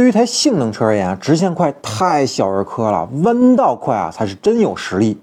对于一台性能车而言啊，直线快太小儿科了，弯道快啊才是真有实力。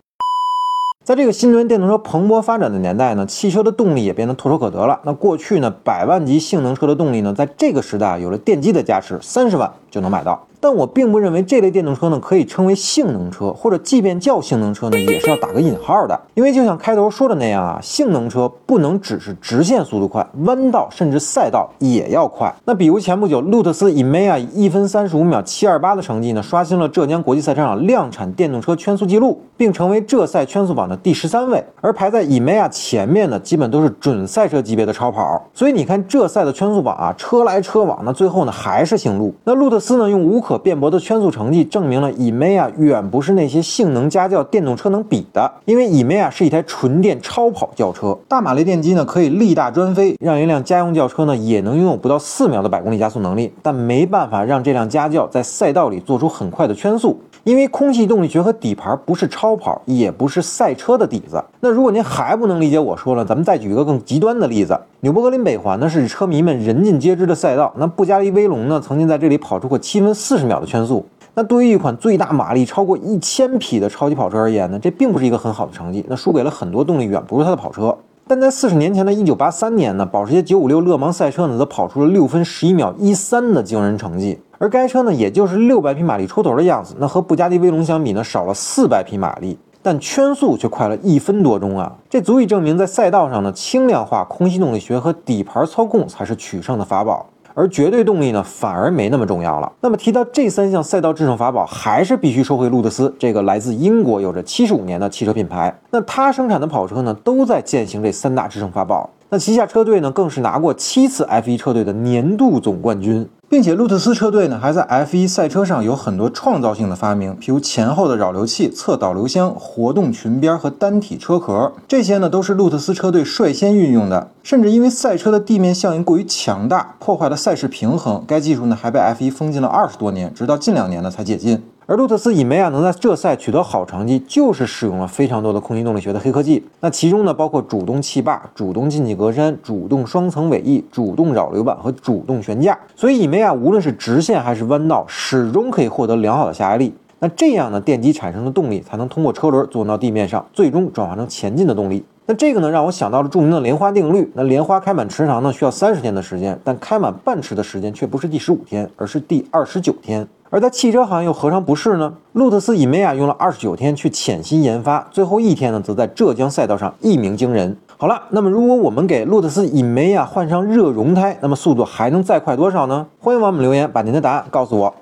在这个新能源电动车蓬勃发展的年代呢，汽车的动力也变得唾手可得了。那过去呢，百万级性能车的动力呢，在这个时代有了电机的加持，三十万就能买到。但我并不认为这类电动车呢可以称为性能车，或者即便叫性能车呢，也是要打个引号的。因为就像开头说的那样啊，性能车不能只是直线速度快，弯道甚至赛道也要快。那比如前不久，路特斯 EMEA 以一分三十五秒七二八的成绩呢，刷新了浙江国际赛车场量产电动车圈速记录，并成为浙赛圈速榜的第十三位。而排在 EMEA 前面的，基本都是准赛车级别的超跑。所以你看浙赛的圈速榜啊，车来车往，那最后呢还是姓路。那路特斯呢，用无可辩驳的圈速成绩证明了 EMEA 远不是那些性能家轿电动车能比的，因为 EMEA 是一台纯电超跑轿车，大马力电机呢可以力大专飞，让一辆家用轿车呢也能拥有不到四秒的百公里加速能力，但没办法让这辆家轿在赛道里做出很快的圈速，因为空气动力学和底盘不是超跑，也不是赛车的底子。那如果您还不能理解我说了，咱们再举一个更极端的例子，纽博格林北环呢是车迷们人尽皆知的赛道，那布加迪威龙呢曾经在这里跑出过七分四十秒的圈速。那对于一款最大马力超过一千匹的超级跑车而言呢，这并不是一个很好的成绩，那输给了很多动力远不如它的跑车。但在四十年前的一九八三年呢，保时捷九五六勒芒赛车呢则跑出了六分十一秒一三的惊人成绩，而该车呢也就是六百匹马力出头的样子，那和布加迪威龙相比呢少了四百匹马力。但圈速却快了一分多钟啊！这足以证明，在赛道上呢，轻量化、空气动力学和底盘操控才是取胜的法宝，而绝对动力呢，反而没那么重要了。那么提到这三项赛道制胜法宝，还是必须说回路特斯这个来自英国、有着七十五年的汽车品牌。那它生产的跑车呢，都在践行这三大制胜法宝。那旗下车队呢，更是拿过七次 F1 车队的年度总冠军。并且路特斯车队呢，还在 F1 赛车上有很多创造性的发明，譬如前后的扰流器、侧导流箱、活动裙边和单体车壳，这些呢都是路特斯车队率先运用的。甚至因为赛车的地面效应过于强大，破坏了赛事平衡，该技术呢还被 F1 封禁了二十多年，直到近两年呢才解禁。而路特斯以梅亚能在这赛取得好成绩，就是使用了非常多的空气动力学的黑科技。那其中呢，包括主动气坝、主动进气格栅、主动双层尾翼、主动扰流板和主动悬架。所以以梅亚无论是直线还是弯道，始终可以获得良好的下压力。那这样呢，电机产生的动力才能通过车轮作用到地面上，最终转化成前进的动力。那这个呢，让我想到了著名的莲花定律。那莲花开满池塘呢，需要三十天的时间，但开满半池的时间却不是第十五天，而是第二十九天。而在汽车行业又何尝不是呢？路特斯以梅亚用了二十九天去潜心研发，最后一天呢，则在浙江赛道上一鸣惊人。好了，那么如果我们给路特斯以梅亚换上热熔胎，那么速度还能再快多少呢？欢迎网友们留言，把您的答案告诉我。